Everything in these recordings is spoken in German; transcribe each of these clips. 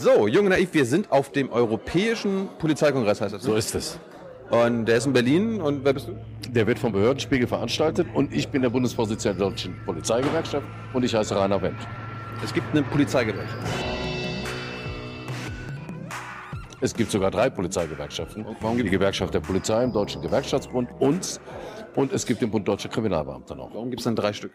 So, Junge Naiv, wir sind auf dem Europäischen Polizeikongress, heißt das. So ist es. Und der ist in Berlin. Und wer bist du? Der wird vom Behördenspiegel veranstaltet und ich bin der Bundesvorsitzende der Deutschen Polizeigewerkschaft und ich heiße Rainer Wendt. Es gibt eine Polizeigewerkschaft. Es gibt sogar drei Polizeigewerkschaften. warum die Gewerkschaft der Polizei im Deutschen Gewerkschaftsbund, uns und es gibt den Bund Deutscher Kriminalbeamter noch. Warum gibt es dann drei Stück?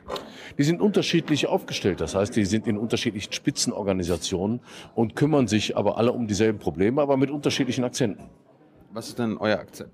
Die sind unterschiedlich aufgestellt. Das heißt, die sind in unterschiedlichen Spitzenorganisationen und kümmern sich aber alle um dieselben Probleme, aber mit unterschiedlichen Akzenten. Was ist denn euer Akzent?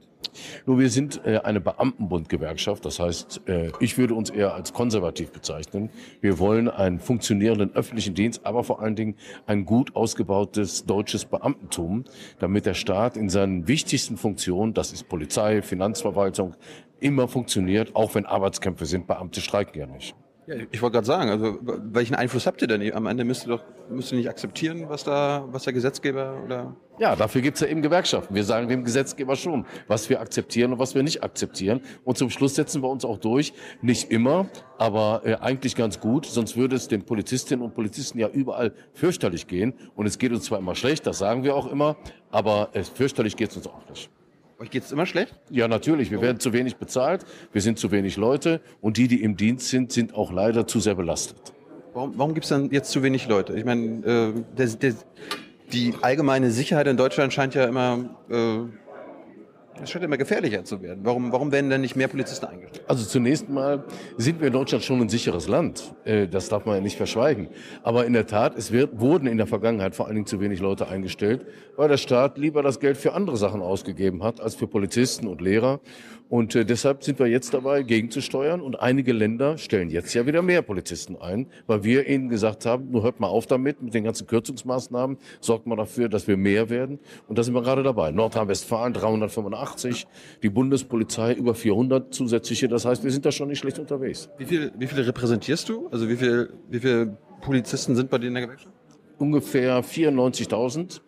Nur wir sind äh, eine Beamtenbundgewerkschaft. Das heißt, äh, ich würde uns eher als konservativ bezeichnen. Wir wollen einen funktionierenden öffentlichen Dienst, aber vor allen Dingen ein gut ausgebautes deutsches Beamtentum, damit der Staat in seinen wichtigsten Funktionen, das ist Polizei, Finanzverwaltung, immer funktioniert, auch wenn Arbeitskämpfe sind. Beamte streiken ja nicht. Ja, ich wollte gerade sagen, also welchen Einfluss habt ihr denn? Am Ende müsst ihr doch müsst ihr nicht akzeptieren, was da, was der Gesetzgeber oder Ja, dafür gibt's ja eben Gewerkschaften. Wir sagen dem Gesetzgeber schon, was wir akzeptieren und was wir nicht akzeptieren. Und zum Schluss setzen wir uns auch durch. Nicht immer, aber äh, eigentlich ganz gut. Sonst würde es den Polizistinnen und Polizisten ja überall fürchterlich gehen. Und es geht uns zwar immer schlecht, das sagen wir auch immer, aber äh, fürchterlich geht's uns auch nicht. Euch geht's immer schlecht? Ja, natürlich. Wir werden zu wenig bezahlt. Wir sind zu wenig Leute. Und die, die im Dienst sind, sind auch leider zu sehr belastet. Warum, warum gibt es dann jetzt zu wenig Leute? Ich meine, äh, der, der, die allgemeine Sicherheit in Deutschland scheint ja immer, äh, es scheint immer gefährlicher zu werden. Warum, warum werden denn nicht mehr Polizisten eingestellt? Also zunächst mal sind wir in Deutschland schon ein sicheres Land. Äh, Das darf man ja nicht verschweigen. Aber in der Tat, es wird, wurden in der Vergangenheit vor allen Dingen zu wenig Leute eingestellt, weil der Staat lieber das Geld für andere Sachen ausgegeben hat als für Polizisten und Lehrer. Und äh, deshalb sind wir jetzt dabei, gegenzusteuern. Und einige Länder stellen jetzt ja wieder mehr Polizisten ein, weil wir ihnen gesagt haben, nur hört mal auf damit, mit den ganzen Kürzungsmaßnahmen, sorgt mal dafür, dass wir mehr werden. Und da sind wir gerade dabei. Nordrhein-Westfalen 385, die Bundespolizei über 400 zusätzliche. Das heißt, wir sind da schon nicht schlecht unterwegs. Wie viel, wie viele repräsentierst du? Also wie viel, wie viele Polizisten sind bei dir in der Gewerkschaft? Ungefähr 94.000,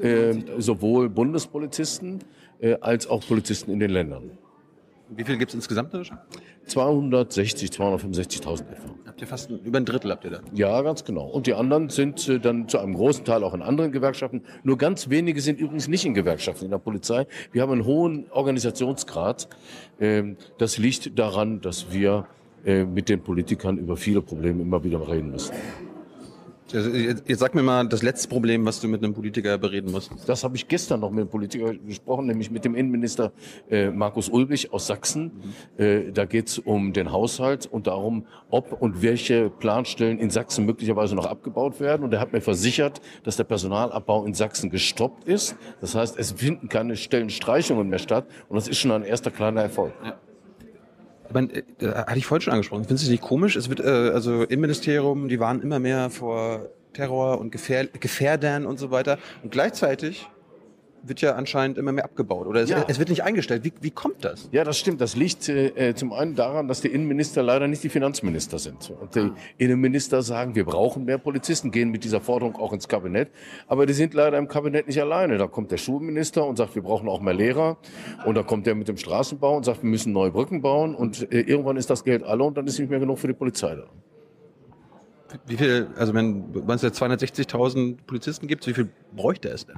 äh, sowohl Bundespolizisten äh, als auch Polizisten in den Ländern. Wie viel gibt es insgesamt in Deutschland? 260, 265.000 etwa. Habt ihr fast über ein Drittel habt ihr da. Ja, ganz genau. Und die anderen sind äh, dann zu einem großen Teil auch in anderen Gewerkschaften. Nur ganz wenige sind übrigens nicht in Gewerkschaften in der Polizei. Wir haben einen hohen Organisationsgrad. Ähm, das liegt daran, dass wir äh, mit den Politikern über viele Probleme immer wieder reden müssen. Also, jetzt, sag mir mal das letzte Problem, was du mit einem Politiker bereden musst. Das habe ich gestern noch mit einem Politiker gesprochen, nämlich mit dem Innenminister äh, Markus Ulbich aus Sachsen. Äh, da geht es um den Haushalt und darum, ob und welche Planstellen in Sachsen möglicherweise noch abgebaut werden. Und er hat mir versichert, dass der Personalabbau in Sachsen gestoppt ist. Das heißt, es finden keine Stellenstreichungen mehr statt. Und das ist schon ein erster kleiner Erfolg. Ich meine, äh, hatte ich vorhin schon angesprochen. Findest du es nicht komisch? Es wird, äh, also im Ministerium, die waren immer mehr vor Terror und Gefähr Gefährdern und so weiter. Und gleichzeitig wird ja anscheinend immer mehr abgebaut. Oder es, Ja. es wird nicht eingestellt. Wie, wie kommt das? Ja, das stimmt. Das liegt äh, zum einen daran, dass die Innenminister leider nicht die Finanzminister sind. Und die Innenminister sagen, wir brauchen mehr Polizisten, gehen mit dieser Forderung auch ins Kabinett. Aber die sind leider im Kabinett nicht alleine. Da kommt der Schulminister und sagt, wir brauchen auch mehr Lehrer. Und da kommt der mit dem Straßenbau und sagt, wir müssen neue Brücken bauen. Und äh, irgendwann ist das Geld alle und dann ist nicht mehr genug für die Polizei da. Wie viel, also wenn es ja 260.000 Polizisten gibt, wie viel bräuchte es denn?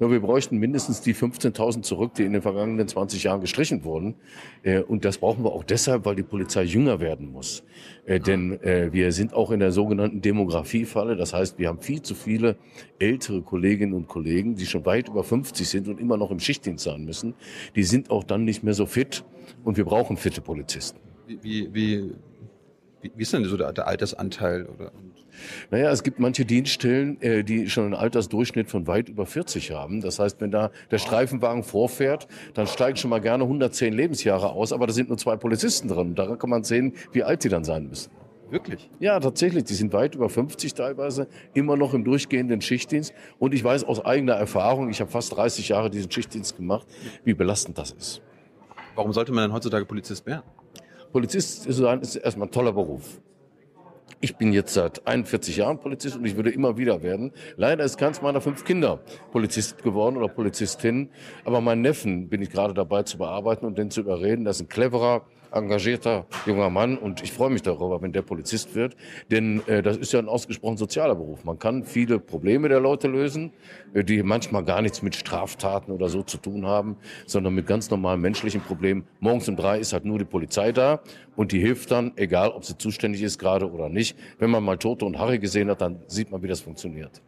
Ja, wir bräuchten mindestens die 15.000 zurück, die in den vergangenen 20 Jahren gestrichen wurden. Äh, Und das brauchen wir auch deshalb, weil die Polizei jünger werden muss. Äh, Denn äh, wir sind auch in der sogenannten Demografiefalle. Das heißt, wir haben viel zu viele ältere Kolleginnen und Kollegen, die schon weit über 50 sind und immer noch im Schichtdienst sein müssen. Die sind auch dann nicht mehr so fit und wir brauchen fitte Polizisten. Wie, wie, wie ist denn so der, der Altersanteil? Oder, Naja, es gibt manche Dienststellen, äh, die schon einen Altersdurchschnitt von weit über 40 haben. Das heißt, wenn da der Streifenwagen vorfährt, dann steigen schon mal gerne 110 Lebensjahre aus, aber da sind nur zwei Polizisten drin. Daran kann man sehen, wie alt die dann sein müssen. wirklich? Ja, tatsächlich, die sind weit über 50 teilweise, immer noch im durchgehenden Schichtdienst. Und ich weiß aus eigener Erfahrung, ich habe fast 30 Jahre diesen Schichtdienst gemacht, wie belastend das ist. Warum sollte man denn heutzutage Polizist werden? Polizist zu sein ist erstmal ein toller Beruf. Ich bin jetzt seit 41 Jahren Polizist und ich würde immer wieder werden. Leider ist keins meiner fünf Kinder Polizist geworden oder Polizistin. Aber meinen Neffen bin ich gerade dabei zu bearbeiten und den zu überreden. Das ist ein cleverer, engagierter junger Mann und ich freue mich darüber, wenn der Polizist wird, denn äh, das ist ja ein ausgesprochen sozialer Beruf. Man kann viele Probleme der Leute lösen, äh, die manchmal gar nichts mit Straftaten oder so zu tun haben, sondern mit ganz normalen menschlichen Problemen. Morgens um drei ist halt nur die Polizei da und die hilft dann, egal ob sie zuständig ist gerade oder nicht. Wenn man mal Tote und Harry gesehen hat, dann sieht man, wie das funktioniert.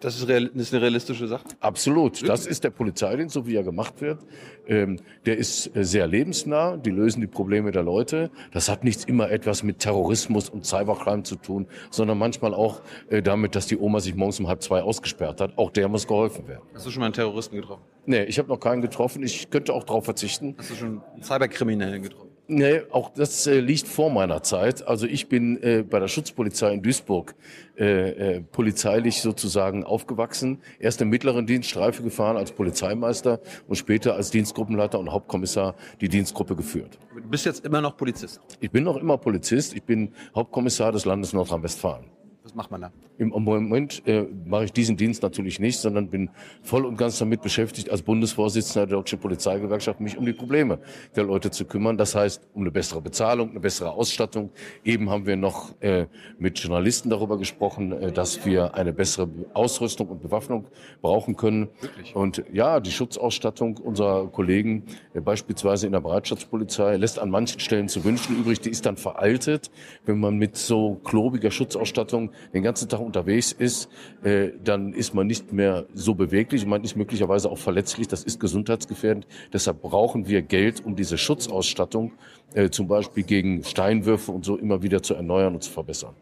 Das ist, real, das ist eine realistische Sache? Absolut. Das ist der Polizeidienst, so wie er gemacht wird. Ähm, der ist äh, sehr lebensnah. Die lösen die Probleme der Leute. Das hat nichts immer etwas mit Terrorismus und Cybercrime zu tun, sondern manchmal auch äh, damit, dass die Oma sich morgens um halb zwei ausgesperrt hat. Auch der muss geholfen werden. Hast du schon mal einen Terroristen getroffen? Nee, ich habe noch keinen getroffen. Ich könnte auch darauf verzichten. Hast du schon einen Cyberkriminellen getroffen? Nee, auch das äh, liegt vor meiner Zeit. Also ich bin äh, bei der Schutzpolizei in Duisburg äh, äh, polizeilich sozusagen aufgewachsen. Erst im mittleren Dienst Streife gefahren als Polizeimeister und später als Dienstgruppenleiter und Hauptkommissar die Dienstgruppe geführt. Du bist jetzt immer noch Polizist? Ich bin noch immer Polizist. Ich bin Hauptkommissar des Landes Nordrhein-Westfalen. Was macht man da? Im Moment äh, mache ich diesen Dienst natürlich nicht, sondern bin voll und ganz damit beschäftigt, als Bundesvorsitzender der Deutschen Polizeigewerkschaft mich um die Probleme der Leute zu kümmern. Das heißt, um eine bessere Bezahlung, eine bessere Ausstattung. Eben haben wir noch äh, mit Journalisten darüber gesprochen, äh, dass wir eine bessere Ausrüstung und Bewaffnung brauchen können. Wirklich? Und ja, die Schutzausstattung unserer Kollegen, äh, beispielsweise in der Bereitschaftspolizei, lässt an manchen Stellen zu wünschen übrig. Die ist dann veraltet, wenn man mit so klobiger Schutzausstattung den ganzen Tag unterwegs ist, äh, dann ist man nicht mehr so beweglich, man ist möglicherweise auch verletzlich, das ist gesundheitsgefährdend. Deshalb brauchen wir Geld, um diese Schutzausstattung äh, zum Beispiel gegen Steinwürfe und so immer wieder zu erneuern und zu verbessern.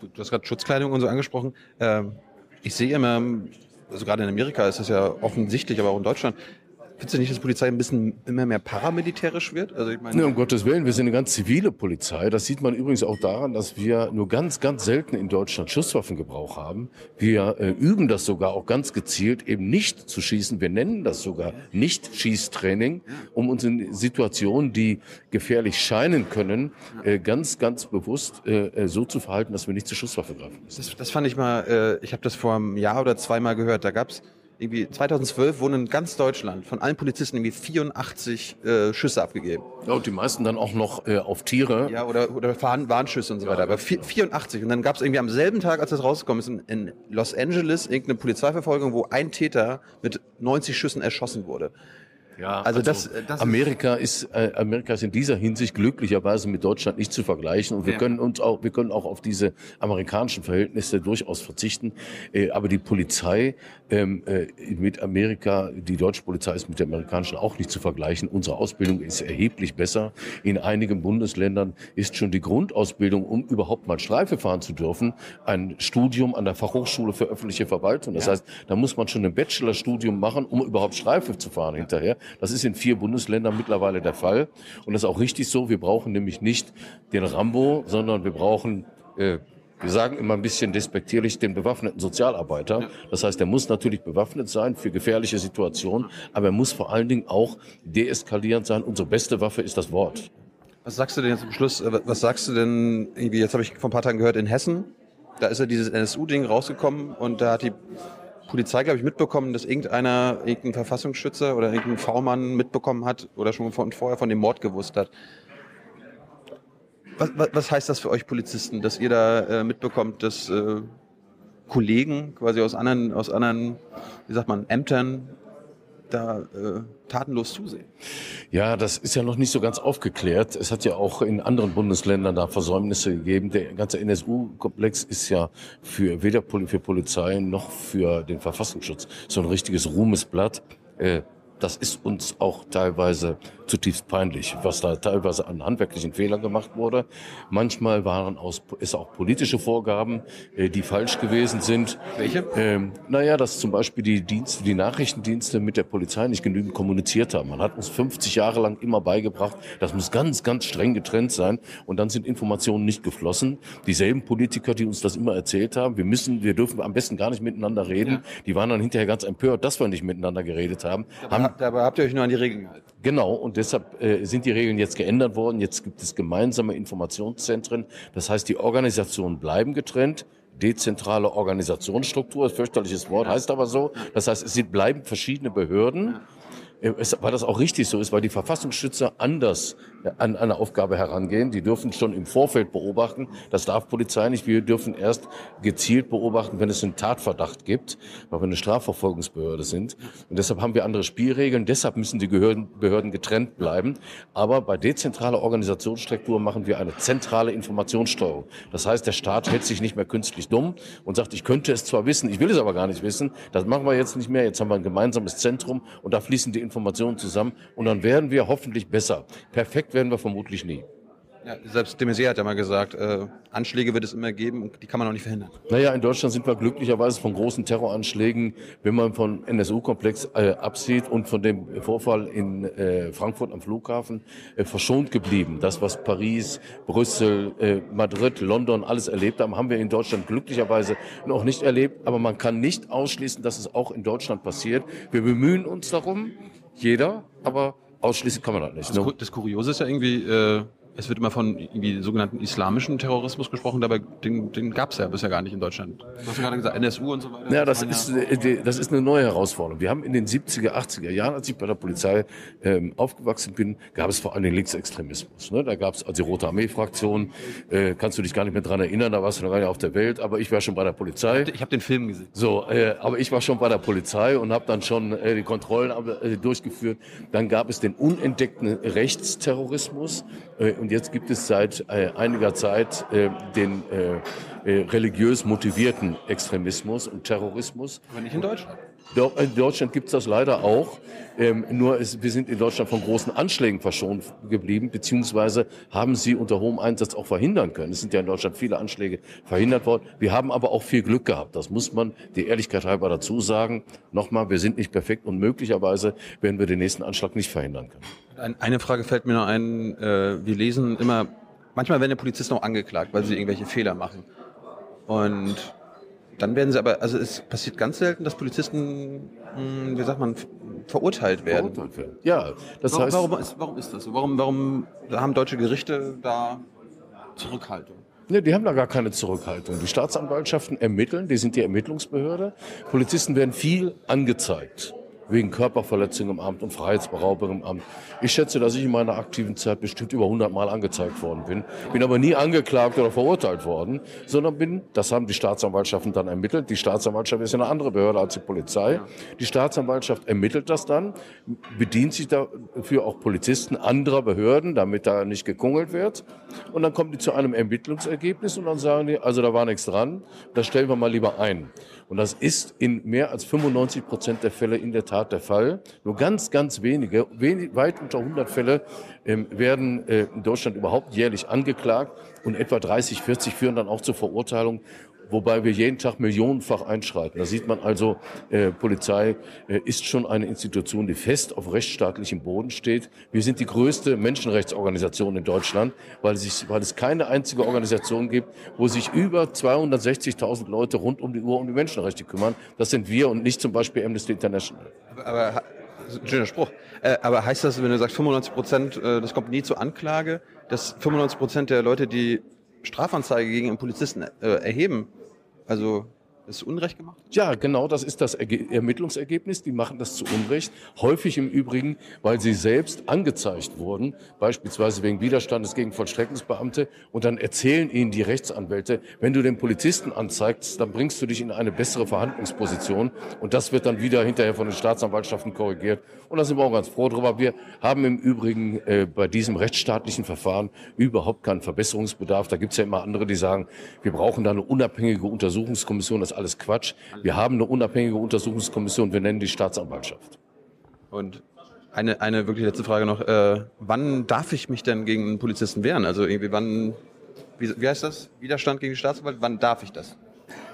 Du hast gerade Schutzkleidung und so angesprochen. Ähm, ich sehe immer, also gerade in Amerika ist das ja offensichtlich, aber auch in Deutschland, Findest du nicht, dass die Polizei ein bisschen immer mehr paramilitärisch wird? Also ich meine, ja, um Gottes Willen, wir sind eine ganz zivile Polizei. Das sieht man übrigens auch daran, dass wir nur ganz, ganz selten in Deutschland Schusswaffengebrauch haben. Wir äh, üben das sogar auch ganz gezielt, eben nicht zu schießen. Wir nennen das sogar Nicht-Schießtraining, um uns in Situationen, die gefährlich scheinen können, äh, ganz, ganz bewusst äh, äh so zu verhalten, dass wir nicht zur Schusswaffe greifen. Das, das fand ich mal, äh, ich habe das vor einem Jahr oder zweimal gehört. Da gab's irgendwie 2012 wurden in ganz Deutschland von allen Polizisten irgendwie 84 äh, Schüsse abgegeben. Ja, und die meisten dann auch noch äh, auf Tiere. Ja, oder, oder Warnschüsse und so weiter. Aber 84. Und dann gab es irgendwie am selben Tag, als das rausgekommen ist, in, in Los Angeles irgendeine Polizeiverfolgung, wo ein Täter mit 90 Schüssen erschossen wurde. Ja, also, also das, das Amerika ist äh, Amerika ist in dieser Hinsicht glücklicherweise mit Deutschland nicht zu vergleichen und wir ja. können uns auch wir können auch auf diese amerikanischen Verhältnisse durchaus verzichten. Äh, aber die Polizei ähm, äh, mit Amerika, die deutsche Polizei ist mit der amerikanischen auch nicht zu vergleichen. Unsere Ausbildung ist erheblich besser. In einigen Bundesländern ist schon die Grundausbildung, um überhaupt mal Streife fahren zu dürfen, ein Studium an der Fachhochschule für öffentliche Verwaltung. Das ja. heißt, da muss man schon ein Bachelorstudium machen, um überhaupt Streife zu fahren ja. hinterher. Das ist in vier Bundesländern mittlerweile der Fall. Und das ist auch richtig so. Wir brauchen nämlich nicht den Rambo, sondern wir brauchen, äh, wir sagen immer ein bisschen despektierlich, den bewaffneten Sozialarbeiter. Das heißt, er muss natürlich bewaffnet sein für gefährliche Situationen, aber er muss vor allen Dingen auch deeskalierend sein. Unsere beste Waffe ist das Wort. Was sagst du denn jetzt zum Schluss? Äh, was sagst du denn, irgendwie, jetzt habe ich vor ein paar Tagen gehört, in Hessen, da ist ja dieses NSU-Ding rausgekommen und da hat die Polizei, glaube ich, mitbekommen, dass irgendeiner, irgendein Verfassungsschützer oder irgendein V-Mann mitbekommen hat oder schon von, vorher von dem Mord gewusst hat. Was, was, was heißt das für euch Polizisten, dass ihr da äh, mitbekommt, dass äh, Kollegen quasi aus anderen, aus anderen, wie sagt man, Ämtern da äh, tatenlos zusehen. Ja, das ist ja noch nicht so ganz aufgeklärt. Es hat ja auch in anderen Bundesländern da Versäumnisse gegeben. Der ganze NSU-Komplex ist ja für weder für Polizei noch für den Verfassungsschutz so ein richtiges Ruhmesblatt. Äh, das ist uns auch teilweise zutiefst peinlich, was da teilweise an handwerklichen Fehlern gemacht wurde. Manchmal waren aus, es auch politische Vorgaben, äh, die falsch gewesen sind. Welche? Ähm, naja, dass zum Beispiel die Dienste, die Nachrichtendienste mit der Polizei nicht genügend kommuniziert haben. Man hat uns 50 Jahre lang immer beigebracht, das muss ganz, ganz streng getrennt sein. Und dann sind Informationen nicht geflossen. Dieselben Politiker, die uns das immer erzählt haben, wir müssen, wir dürfen am besten gar nicht miteinander reden, ja. die waren dann hinterher ganz empört, dass wir nicht miteinander geredet haben. Aber, haben, aber habt ihr euch nur an die Regeln gehalten? Genau. Und deshalb äh, sind die Regeln jetzt geändert worden. Jetzt gibt es gemeinsame Informationszentren. Das heißt, die Organisationen bleiben getrennt. Dezentrale Organisationsstruktur, fürchterliches Wort, heißt aber so. Das heißt, es bleiben verschiedene Behörden äh, weil das auch richtig so ist, weil die Verfassungsschützer anders an eine Aufgabe herangehen. Die dürfen schon im Vorfeld beobachten. Das darf Polizei nicht. Wir dürfen erst gezielt beobachten, wenn es einen Tatverdacht gibt, weil wir eine Strafverfolgungsbehörde sind. Und deshalb haben wir andere Spielregeln. Deshalb müssen die Behörden getrennt bleiben. Aber bei dezentraler Organisationsstruktur machen wir eine zentrale Informationssteuerung. Das heißt, der Staat hält sich nicht mehr künstlich dumm und sagt, ich könnte es zwar wissen, ich will es aber gar nicht wissen. Das machen wir jetzt nicht mehr. Jetzt haben wir ein gemeinsames Zentrum und da fließen die Informationen zusammen und dann werden wir hoffentlich besser. Perfekt werden wir vermutlich nie. Ja, selbst de Maizière hat ja mal gesagt, äh, Anschläge wird es immer geben und die kann man auch nicht verhindern. Naja, in Deutschland sind wir glücklicherweise von großen Terroranschlägen, wenn man von NSU-Komplex äh, absieht und von dem Vorfall in äh, Frankfurt am Flughafen äh, verschont geblieben. Das, was Paris, Brüssel, äh, Madrid, London alles erlebt haben, haben wir in Deutschland glücklicherweise noch nicht erlebt. Aber man kann nicht ausschließen, dass es auch in Deutschland passiert. Wir bemühen uns darum, jeder, aber ausschließen kann man das nicht. Das, ne? das Kuriose ist ja irgendwie, äh, es wird immer von irgendwie sogenannten islamischen Terrorismus gesprochen, dabei den, den gab es ja bisher gar nicht in Deutschland. Du hast ja gerade gesagt, NSU und so weiter. Ja, das, ist, ja das ist eine neue Herausforderung. Wir haben in den 70er, 80er Jahren, als ich bei der Polizei ähm, aufgewachsen bin, gab es vor allem den Linksextremismus. Ne? Da gab es also die Rote Armee-Fraktion, äh, kannst du dich gar nicht mehr dran erinnern, da warst du noch gar nicht auf der Welt, aber ich war schon bei der Polizei. Ich habe den Film gesehen. So, äh, aber ich war schon bei der Polizei und habe dann schon äh, die Kontrollen äh, durchgeführt. Dann gab es den unentdeckten Rechtsterrorismus äh, und jetzt gibt es seit äh, einiger Zeit äh, den religiös motivierten Extremismus und Terrorismus. Aber nicht in Deutschland. In Deutschland gibt es das leider auch. Ähm, nur ist, wir sind in Deutschland von großen Anschlägen verschont geblieben, beziehungsweise haben sie unter hohem Einsatz auch verhindern können. Es sind ja in Deutschland viele Anschläge verhindert worden. Wir haben aber auch viel Glück gehabt. Das muss man die Ehrlichkeit halber dazu sagen. Nochmal, wir sind nicht perfekt und möglicherweise werden wir den nächsten Anschlag nicht verhindern können. Eine Frage fällt mir noch ein. Äh, wir lesen immer, manchmal werden die Polizisten auch angeklagt, weil sie irgendwelche Fehler machen. Und dann werden sie aber, also es passiert ganz selten, dass Polizisten, hm, wie sagt man, verurteilt werden. Verurteilt werden. Ja, das warum, heißt. Warum ist, warum ist das so? Warum, warum haben deutsche Gerichte da Zurückhaltung? Nee, die haben da gar keine Zurückhaltung. Die Staatsanwaltschaften ermitteln, die sind die Ermittlungsbehörde. Polizisten werden viel angezeigt wegen Körperverletzung im Amt und Freiheitsberaubung im Amt. Ich schätze, dass ich in meiner aktiven Zeit bestimmt über 100 Mal angezeigt worden bin. Bin aber nie angeklagt oder verurteilt worden, sondern bin, das haben die Staatsanwaltschaften dann ermittelt. Die Staatsanwaltschaft ist ja eine andere Behörde als die Polizei. Die Staatsanwaltschaft ermittelt das dann, bedient sich dafür auch Polizisten anderer Behörden, damit da nicht gekungelt wird. Und dann kommen die zu einem Ermittlungsergebnis und dann sagen die, also da war nichts dran, das stellen wir mal lieber ein. Und das ist in mehr als 95 Prozent der Fälle in der Tat der Fall. Nur ganz, ganz wenige, wenig, weit unter 100 Fälle ähm, werden äh, in Deutschland überhaupt jährlich angeklagt und etwa 30, 40 führen dann auch zur Verurteilung wobei wir jeden Tag millionenfach einschreiten. Da sieht man also, äh, Polizei äh, ist schon eine Institution, die fest auf rechtsstaatlichem Boden steht. Wir sind die größte Menschenrechtsorganisation in Deutschland, weil, sich, weil es keine einzige Organisation gibt, wo sich über 260.000 Leute rund um die Uhr um die Menschenrechte kümmern. Das sind wir und nicht zum Beispiel Amnesty International. Aber, aber schöner Spruch. Äh, aber heißt das, wenn du sagst 95 Prozent, äh, das kommt nie zur Anklage, dass 95 Prozent der Leute, die Strafanzeige gegen einen Polizisten äh, erheben, also ist Unrecht gemacht? Ja, genau, das ist das Ermittlungsergebnis. Die machen das zu Unrecht. Häufig im Übrigen, weil sie selbst angezeigt wurden, beispielsweise wegen Widerstandes gegen Vollstreckungsbeamte. Und dann erzählen ihnen die Rechtsanwälte, wenn du den Polizisten anzeigst, dann bringst du dich in eine bessere Verhandlungsposition. Und das wird dann wieder hinterher von den Staatsanwaltschaften korrigiert. Und da sind wir auch ganz froh drüber. Wir haben im Übrigen äh, bei diesem rechtsstaatlichen Verfahren überhaupt keinen Verbesserungsbedarf. Da gibt es ja immer andere, die sagen, wir brauchen da eine unabhängige Untersuchungskommission. Das alles Quatsch. Wir haben eine unabhängige Untersuchungskommission, wir nennen die Staatsanwaltschaft. Und eine, eine wirklich letzte Frage noch. Äh, wann darf ich mich denn gegen einen Polizisten wehren? Also irgendwie wann, wie, wie heißt das? Widerstand gegen die Staatsanwalt? Wann darf ich das?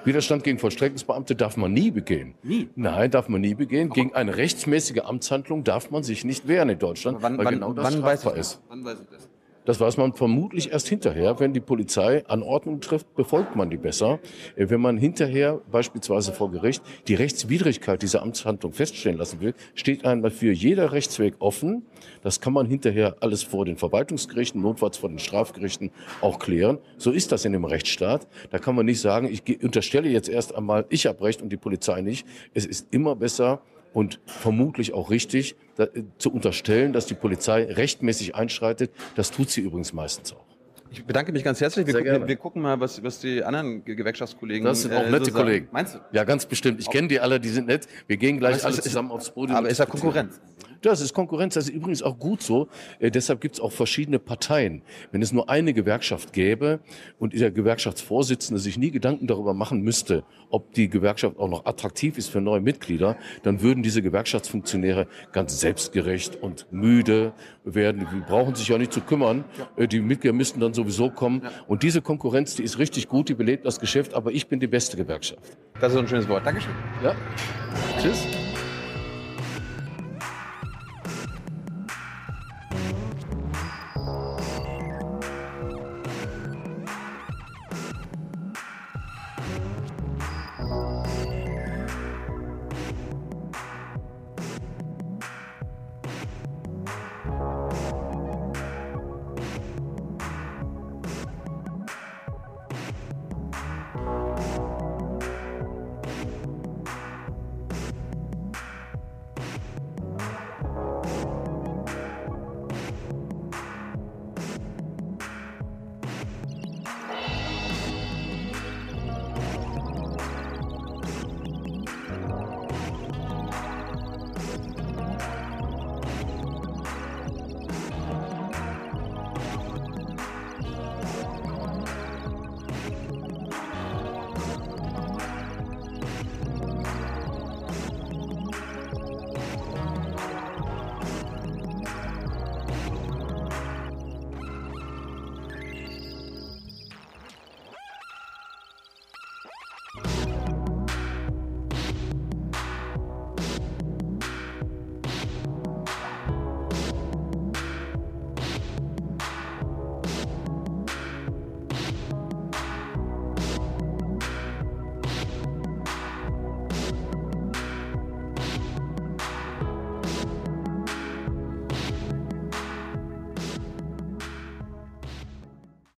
Widerstand gegen Vollstreckungsbeamte darf man nie begehen. Nie? Nein, darf man nie begehen. Warum? Gegen eine rechtsmäßige Amtshandlung darf man sich nicht wehren in Deutschland, wann, weil wann, genau das wann weiß ich ist. Wann weiß ich das? Das weiß man vermutlich erst hinterher. Wenn die Polizei Anordnungen trifft, befolgt man die besser. Äh, wenn man hinterher beispielsweise vor Gericht die Rechtswidrigkeit dieser Amtshandlung feststellen lassen will, steht einem dafür jeder Rechtsweg offen. Das kann man hinterher alles vor den Verwaltungsgerichten, notfalls vor den Strafgerichten auch klären. So ist das in dem Rechtsstaat. Da kann man nicht sagen, ich unterstelle jetzt erst einmal, ich habe Recht und die Polizei nicht. Es ist immer besser, und vermutlich auch richtig da, äh, zu unterstellen, dass die Polizei rechtmäßig einschreitet. Das tut sie übrigens meistens auch. Ich bedanke mich ganz herzlich. Wir, gucken, gerne. wir gucken mal, was, was die anderen Ge- Gewerkschaftskollegen Das sind auch äh, nette so sagen. Kollegen. Meinst du? Ja, ganz bestimmt. Ich kenne die alle, die sind nett. Wir gehen gleich alle zusammen aufs Podium. Aber ist ja. Konkurrenz. Das ist Konkurrenz, das ist übrigens auch gut so. Äh, deshalb gibt es auch verschiedene Parteien. Wenn es nur eine Gewerkschaft gäbe und der Gewerkschaftsvorsitzende sich nie Gedanken darüber machen müsste, ob die Gewerkschaft auch noch attraktiv ist für neue Mitglieder, dann würden diese Gewerkschaftsfunktionäre ganz selbstgerecht und müde werden. Die brauchen sich ja nicht zu kümmern. Äh, Die Mitglieder müssten dann sowieso kommen. Und diese Konkurrenz, die ist richtig gut, die belebt das Geschäft, aber ich bin die beste Gewerkschaft. Das ist ein schönes Wort. Dankeschön. Ja? Tschüss.